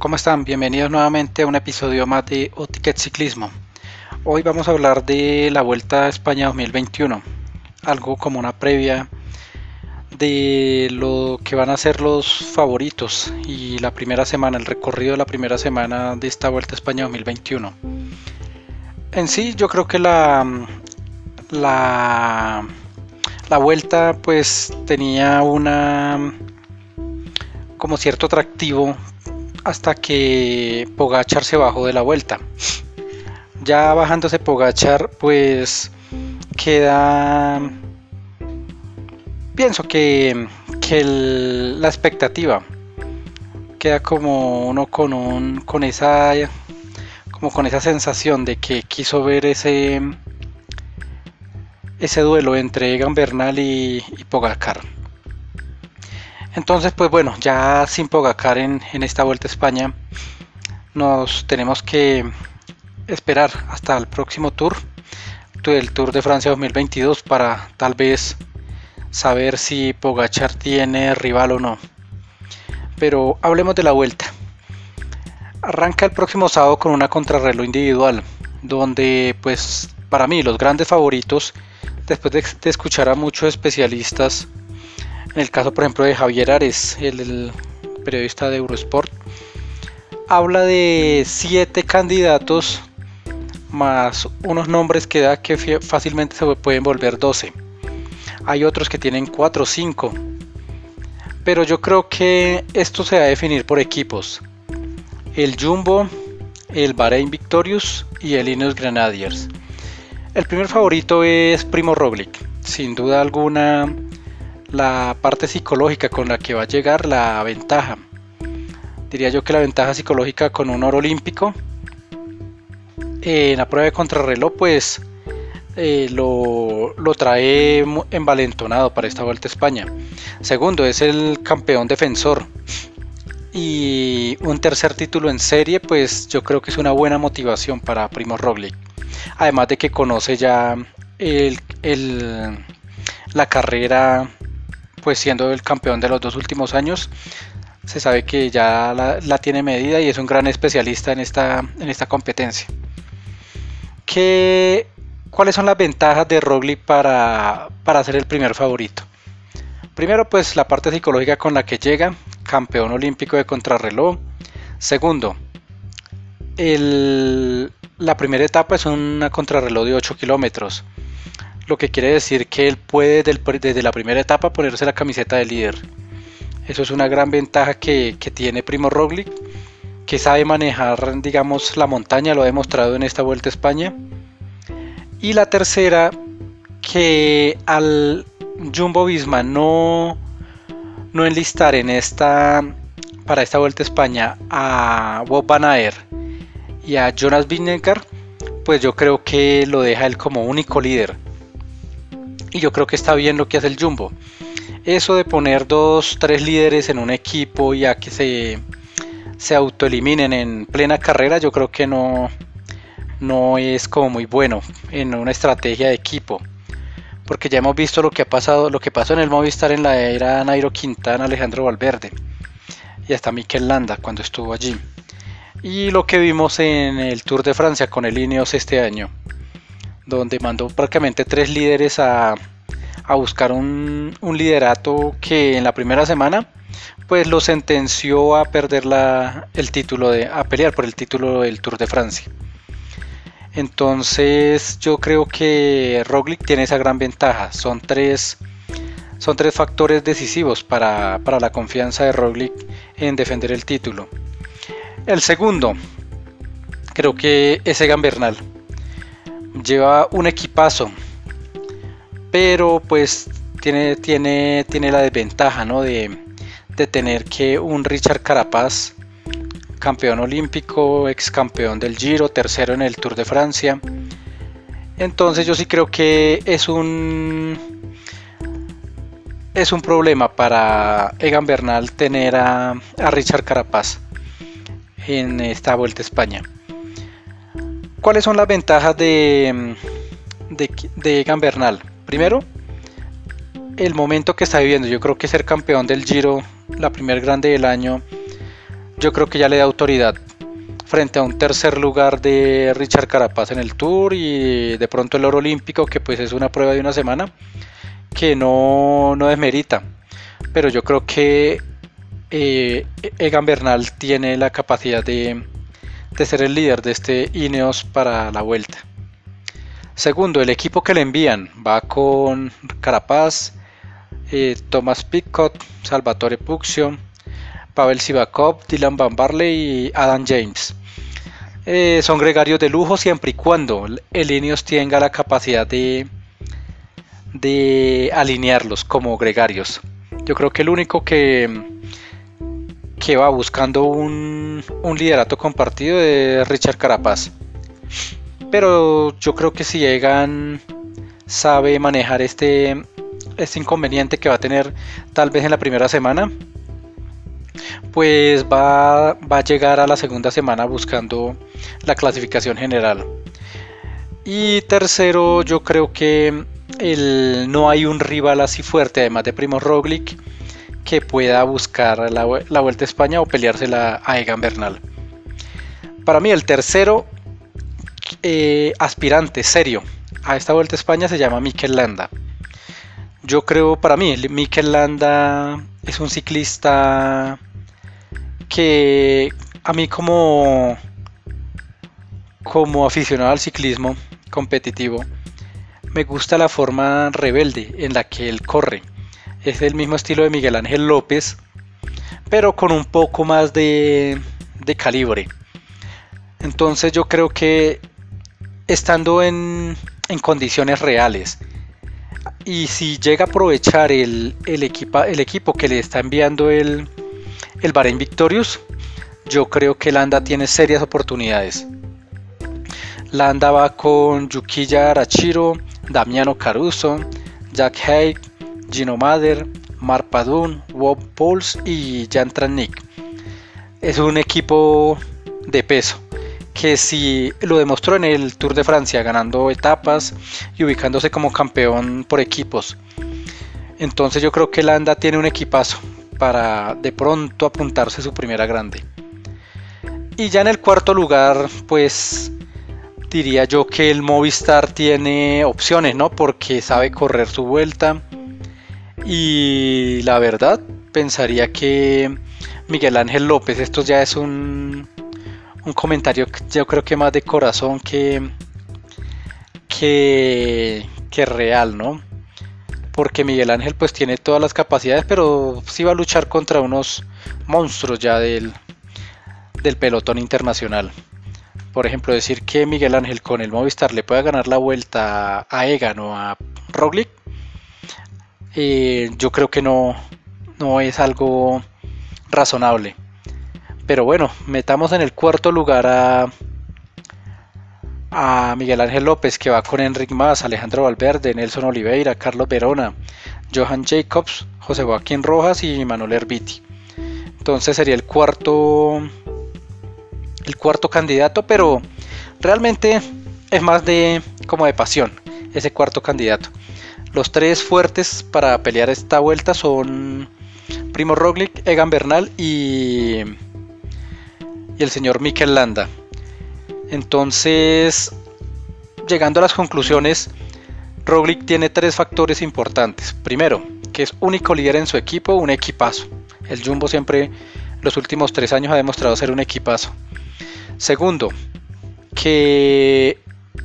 ¿Cómo están? Bienvenidos nuevamente a un episodio más de Otiquet Ciclismo. Hoy vamos a hablar de la Vuelta a España 2021, algo como una previa de lo que van a ser los favoritos y la primera semana, el recorrido de la primera semana de esta Vuelta a España 2021. En sí, yo creo que la, la, la vuelta pues tenía una como cierto atractivo hasta que Pogachar se bajó de la vuelta. Ya bajándose Pogachar, pues queda. Pienso que, la expectativa queda como uno con un con esa como con esa sensación de que quiso ver ese ese duelo entre Egan Bernal y, y Pogacar. Entonces, pues bueno, ya sin Pogacar en, esta Vuelta a España, nos tenemos que esperar hasta el próximo tour, el Tour de Francia 2022, para tal vez saber si Pogachar tiene rival o no. Pero hablemos de la vuelta. Arranca el próximo sábado con una contrarreloj individual, donde pues para mí los grandes favoritos, después de, escuchar a muchos especialistas, el caso, por ejemplo, de Javier Ares, el, periodista de Eurosport, habla de siete candidatos más unos nombres que da que fácilmente se pueden volver 12. Hay otros que tienen 4 o 5. Pero yo creo que esto se va a definir por equipos. El Jumbo, el Bahrein Victorious y el Ineos Grenadiers. El primer favorito es Primo Roglic. Sin duda alguna la parte psicológica con la que va a llegar la ventaja. Diría yo que la ventaja psicológica con un oro olímpico en la prueba de contrarreloj pues eh, lo, lo, trae envalentonado para esta vuelta a España. Segundo, es el campeón defensor. Y un tercer título en serie, pues yo creo que es una buena motivación para Primo Roglic. Además de que conoce ya el, la carrera pues siendo el campeón de los dos últimos años, se sabe que ya la, tiene medida y es un gran especialista en esta, en esta competencia. ¿Qué, ¿Cuáles son las ventajas de Roglic para, para ser el primer favorito? Primero, pues la parte psicológica con la que llega, campeón olímpico de contrarreloj. Segundo, la primera etapa es una contrarreloj de 8 kilómetros lo que quiere decir que él puede desde, la primera etapa ponerse la camiseta de líder. Eso es una gran ventaja que, tiene Primo Roglic, que sabe manejar, digamos, la montaña, lo ha demostrado en esta Vuelta a España. Y la tercera, que al Jumbo Visma no, no enlistar en esta, para esta Vuelta a España a Bob Van y a Jonas Vingegaard, pues yo creo que lo deja él como único líder y yo creo que está bien lo que hace el Jumbo. Eso de poner dos, tres líderes en un equipo ya que se, se autoeliminen en plena carrera, yo creo que no, no es como muy bueno en una estrategia de equipo. Porque ya hemos visto lo que ha pasado, lo que pasó en el Movistar en la era Nairo Quintana, Alejandro Valverde y hasta Mikel Landa cuando estuvo allí. Y lo que vimos en el Tour de Francia con el Ineos este año donde mandó prácticamente tres líderes a, buscar un, liderato que en la primera semana pues lo sentenció a perder la, el título de a pelear por el título del Tour de Francia. Entonces yo creo que Roglic tiene esa gran ventaja. Son tres, son tres factores decisivos para, para la confianza de Roglic en defender el título. El segundo, creo que es Egan Bernal lleva un equipazo, pero pues tiene, tiene, tiene la desventaja ¿no? de, tener que un Richard Carapaz, campeón olímpico, ex campeón del Giro, tercero en el Tour de Francia. Entonces yo sí creo que es un es un problema para Egan Bernal tener a, a Richard Carapaz en esta vuelta a España. ¿Cuáles son las ventajas de, de Egan Bernal? Primero, el momento que está viviendo. Yo creo que ser campeón del Giro, la primer grande del año, yo creo que ya le da autoridad frente a un tercer lugar de Richard Carapaz en el Tour y de pronto el oro olímpico, que pues es una prueba de una semana, que no, no desmerita. Pero yo creo que eh, Egan Bernal tiene la capacidad de, de ser el líder de este Ineos para la vuelta. Segundo, el equipo que le envían va con Carapaz, eh, Thomas Pickott, Salvatore Puccio, Pavel Sivakov, Dylan Van Barley y Adam James. Eh, son gregarios de lujo siempre y cuando el Ineos tenga la capacidad de, de alinearlos como gregarios. Yo creo que el único que, que va buscando un, un liderato compartido es Richard Carapaz. Pero yo creo que si Egan sabe manejar este, este inconveniente que va a tener tal vez en la primera semana, pues va, a llegar a la segunda semana buscando la clasificación general. Y tercero, yo creo que el, no hay un rival así fuerte, además de Primo Roglic, que pueda buscar la, Vuelta a España o peleársela a Egan Bernal. Para mí, el tercero eh, aspirante serio a esta Vuelta a España se llama Mikel Landa. Yo creo, para mí, Mikel Landa es un ciclista que a mí como, como aficionado al ciclismo competitivo, me gusta la forma rebelde en la que él corre. Es el mismo estilo de Miguel Ángel López, pero con un poco más de, calibre. Entonces yo creo que estando en, en, condiciones reales y si llega a aprovechar el, el, el equipo que le está enviando el, el Victorious, yo creo que Landa tiene serias oportunidades. Landa va con Yukiya Arachiro, Damiano Caruso, Jack Haig, Gino Mader, Mark Bob y Jan Trannik. Es un equipo de peso que si lo demostró en el Tour de Francia ganando etapas y ubicándose como campeón por equipos. Entonces yo creo que Landa tiene un equipazo para de pronto apuntarse su primera grande. Y ya en el cuarto lugar, pues diría yo que el Movistar tiene opciones, ¿no? Porque sabe correr su vuelta. Y la verdad, pensaría que Miguel Ángel López, esto ya es un, un comentario yo creo que más de corazón que, que, real, ¿no? porque Miguel Ángel pues tiene todas las capacidades, pero sí va a luchar contra unos monstruos ya del, del pelotón internacional. Por ejemplo, decir que Miguel Ángel con el Movistar le pueda ganar la vuelta a Egan o a Roglic, eh, yo creo que no, no es algo razonable. Pero bueno, metamos en el cuarto lugar a, a Miguel Ángel López que va con Enric Más, Alejandro Valverde, Nelson Oliveira, Carlos Verona, Johan Jacobs, José Joaquín Rojas y Manuel Herbiti. Entonces sería el cuarto el cuarto candidato, pero realmente es más de como de pasión ese cuarto candidato. Los tres fuertes para pelear esta vuelta son Primo Roglic, Egan Bernal y, y el señor Mikel Landa. Entonces, llegando a las conclusiones, Roglic tiene tres factores importantes. Primero, que es único líder en su equipo, un equipazo. El Jumbo siempre, los últimos tres años, ha demostrado ser un equipazo. Segundo, que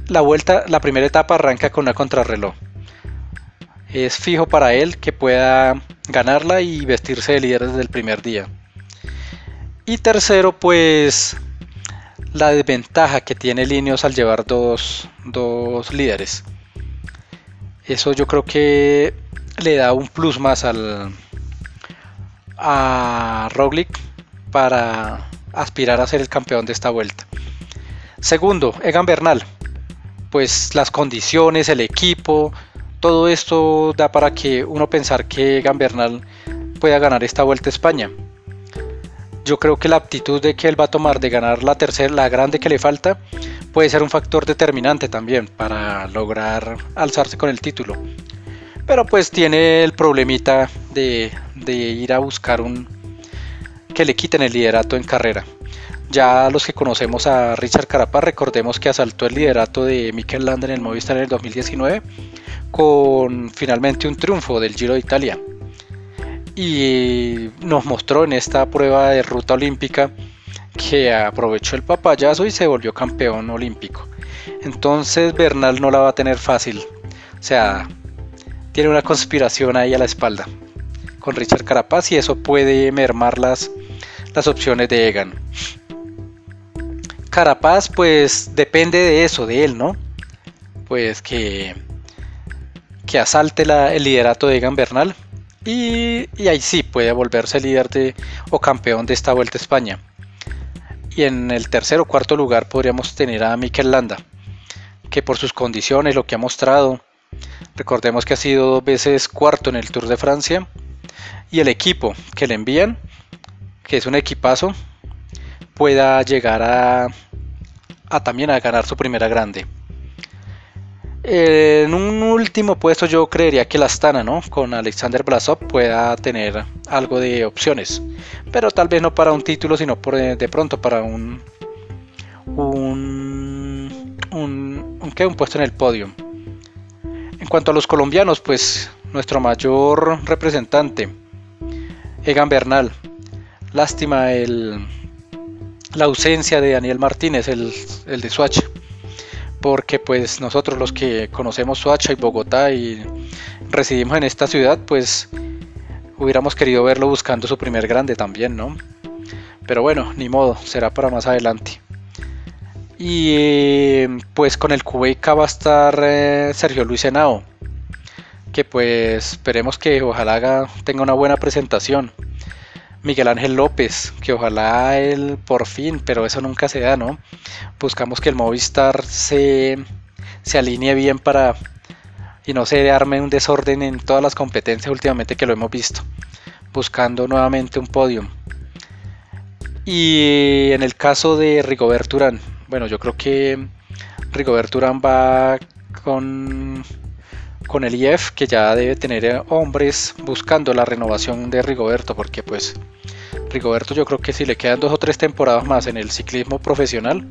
la vuelta, la primera etapa arranca con una contrarreloj. Es fijo para él que pueda ganarla y vestirse de líder desde el primer día. Y tercero, pues la desventaja que tiene Lineos al llevar dos, líderes. Eso yo creo que le da un plus más al a Roglic para aspirar a ser el campeón de esta vuelta. Segundo, Egan Bernal. Pues las condiciones, el equipo, todo esto da para que uno pensar que Egan Bernal pueda ganar esta vuelta a España yo creo que la aptitud de que él va a tomar de ganar la tercera, la grande que le falta, puede ser un factor determinante también para lograr alzarse con el título. Pero pues tiene el problemita de, ir a buscar un, que le quiten el liderato en carrera. Ya los que conocemos a Richard Carapaz, recordemos que asaltó el liderato de Mikel Landa en el Movistar en el 2019 con finalmente un triunfo del Giro de Italia. Y nos mostró en esta prueba de ruta olímpica que aprovechó el papayazo y se volvió campeón olímpico. Entonces Bernal no la va a tener fácil. O sea, tiene una conspiración ahí a la espalda con Richard Carapaz y eso puede mermar las, las opciones de Egan. Carapaz pues depende de eso, de él, ¿no? Pues que, que asalte el liderato de Egan Bernal y, ahí sí puede volverse líder de, o campeón de esta Vuelta a España. Y en el tercer o cuarto lugar podríamos tener a Mikel Landa, que por sus condiciones, lo que ha mostrado, recordemos que ha sido dos veces cuarto en el Tour de Francia, y el equipo que le envían, que es un equipazo, pueda llegar a, a también a ganar su primera grande. En un último puesto yo creería que la Astana, ¿no? Con Alexander Blasov pueda tener algo de opciones. Pero tal vez no para un título, sino por, eh, de pronto para un... Un... Un, un, un puesto en el podio. En cuanto a los colombianos, pues nuestro mayor representante, Egan Bernal. Lástima el, la ausencia de Daniel Martínez, el, el de Swatch porque pues nosotros los que conocemos Soacha y Bogotá y residimos en esta ciudad, pues hubiéramos querido verlo buscando su primer grande también, ¿no? Pero bueno, ni modo, será para más adelante. Y pues con el Cubeca va a estar eh, Sergio Luis Henao, que pues esperemos que ojalá tenga una buena presentación. Miguel Ángel López, que ojalá él por fin, pero eso nunca se da, ¿no? Buscamos que el Movistar se, se alinee bien para y no se arme un desorden en todas las competencias últimamente que lo hemos visto, buscando nuevamente un podio. Y en el caso de Rigobert Urán, bueno, yo creo que Rigobert Urán va con con el IF que ya debe tener hombres buscando la renovación de Rigoberto porque pues Rigoberto yo creo que si le quedan dos o tres temporadas más en el ciclismo profesional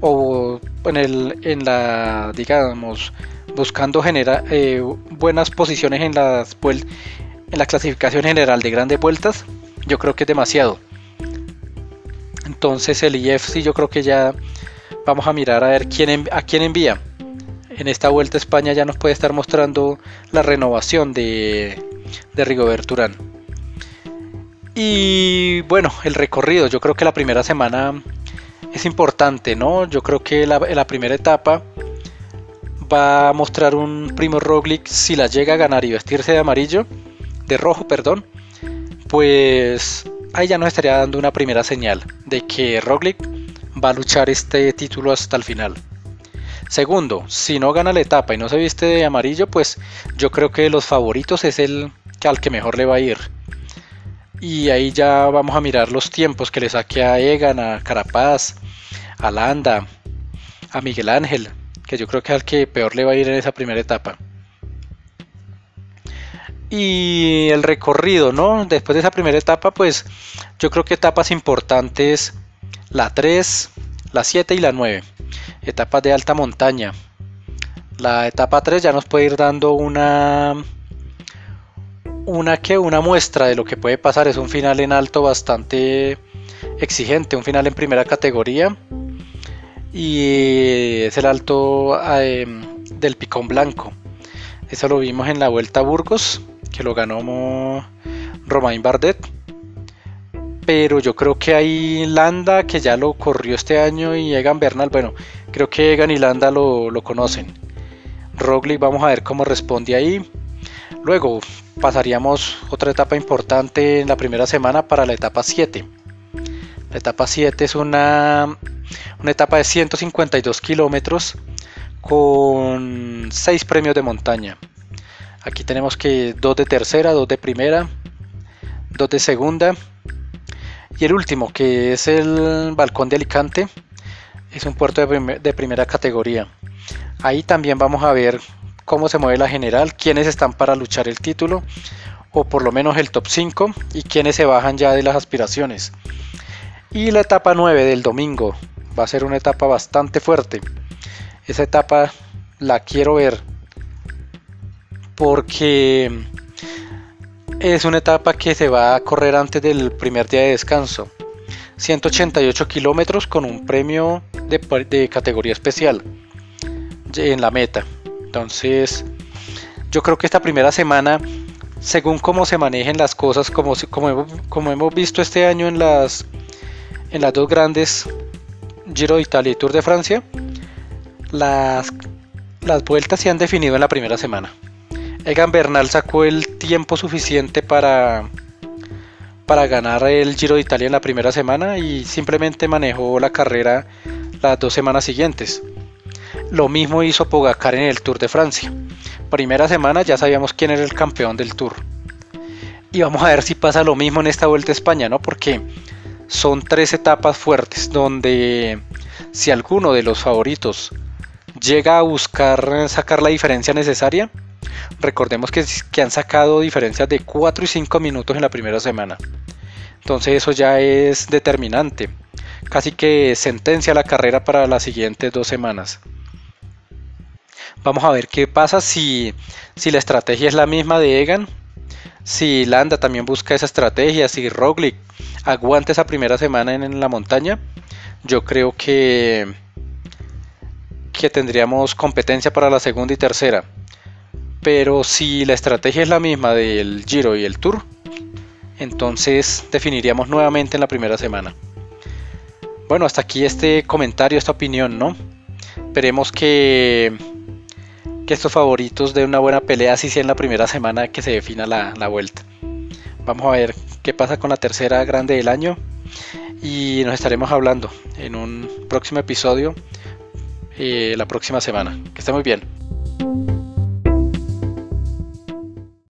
o en el en la digamos buscando generar eh, buenas posiciones en las en la clasificación general de grandes vueltas yo creo que es demasiado. Entonces el IF sí yo creo que ya vamos a mirar a ver quién a quién envía en esta vuelta a España ya nos puede estar mostrando la renovación de, de Rigoberto Urán. Y bueno, el recorrido, yo creo que la primera semana es importante, ¿no? Yo creo que la, la primera etapa va a mostrar un Primo Roglic si la llega a ganar y vestirse de amarillo, de rojo, perdón, pues ahí ya nos estaría dando una primera señal de que Roglic va a luchar este título hasta el final. Segundo, si no gana la etapa y no se viste de amarillo, pues yo creo que los favoritos es el al que mejor le va a ir. Y ahí ya vamos a mirar los tiempos que le saque a Egan, a Carapaz, a Landa, a Miguel Ángel, que yo creo que es al que peor le va a ir en esa primera etapa. Y el recorrido, ¿no? Después de esa primera etapa, pues yo creo que etapas importantes, la 3, la 7 y la 9 etapas de alta montaña. La etapa 3 ya nos puede ir dando una una una muestra de lo que puede pasar. Es un final en alto bastante exigente, un final en primera categoría y es el alto eh, del Picón Blanco. Eso lo vimos en la Vuelta a Burgos, que lo ganó Romain Bardet pero yo creo que hay Landa que ya lo corrió este año y Egan Bernal, bueno, creo que Egan y Landa lo, conocen. Roglic, vamos a ver cómo responde ahí. Luego pasaríamos otra etapa importante en la primera semana para la etapa 7. La etapa 7 es una, una etapa de 152 kilómetros con 6 premios de montaña. Aquí tenemos que 2 de tercera, 2 de primera, 2 de segunda y el último, que es el Balcón de Alicante, es un puerto de, primera categoría. Ahí también vamos a ver cómo se mueve la general, quiénes están para luchar el título o por lo menos el top 5 y quienes se bajan ya de las aspiraciones. Y la etapa 9 del domingo va a ser una etapa bastante fuerte. Esa etapa la quiero ver porque es una etapa que se va a correr antes del primer día de descanso. 188 kilómetros con un premio de, categoría especial en la meta. Entonces, yo creo que esta primera semana, según cómo se manejen las cosas, como, como, como hemos visto este año en las, en las dos grandes, Giro de Italia y Tour de Francia, las, las vueltas se han definido en la primera semana. Egan Bernal sacó el tiempo suficiente para, para ganar el Giro de Italia en la primera semana y simplemente manejó la carrera las dos semanas siguientes. Lo mismo hizo Pogacar en el Tour de Francia. Primera semana ya sabíamos quién era el campeón del Tour. Y vamos a ver si pasa lo mismo en esta Vuelta a España, ¿no? Porque son tres etapas fuertes donde si alguno de los favoritos llega a buscar sacar la diferencia necesaria, Recordemos que, que han sacado diferencias de 4 y 5 minutos en la primera semana. Entonces eso ya es determinante. Casi que sentencia la carrera para las siguientes dos semanas. Vamos a ver qué pasa si, si la estrategia es la misma de Egan. Si Landa también busca esa estrategia. Si Roglic aguanta esa primera semana en, en la montaña. Yo creo que, que tendríamos competencia para la segunda y tercera. Pero si la estrategia es la misma del Giro y el Tour, entonces definiríamos nuevamente en la primera semana. Bueno, hasta aquí este comentario, esta opinión, ¿no? Esperemos que, que estos favoritos de una buena pelea así sea en la primera semana que se defina la, vuelta. Vamos a ver qué pasa con la tercera grande del año y nos estaremos hablando en un próximo episodio eh, la próxima semana. Que esté muy bien.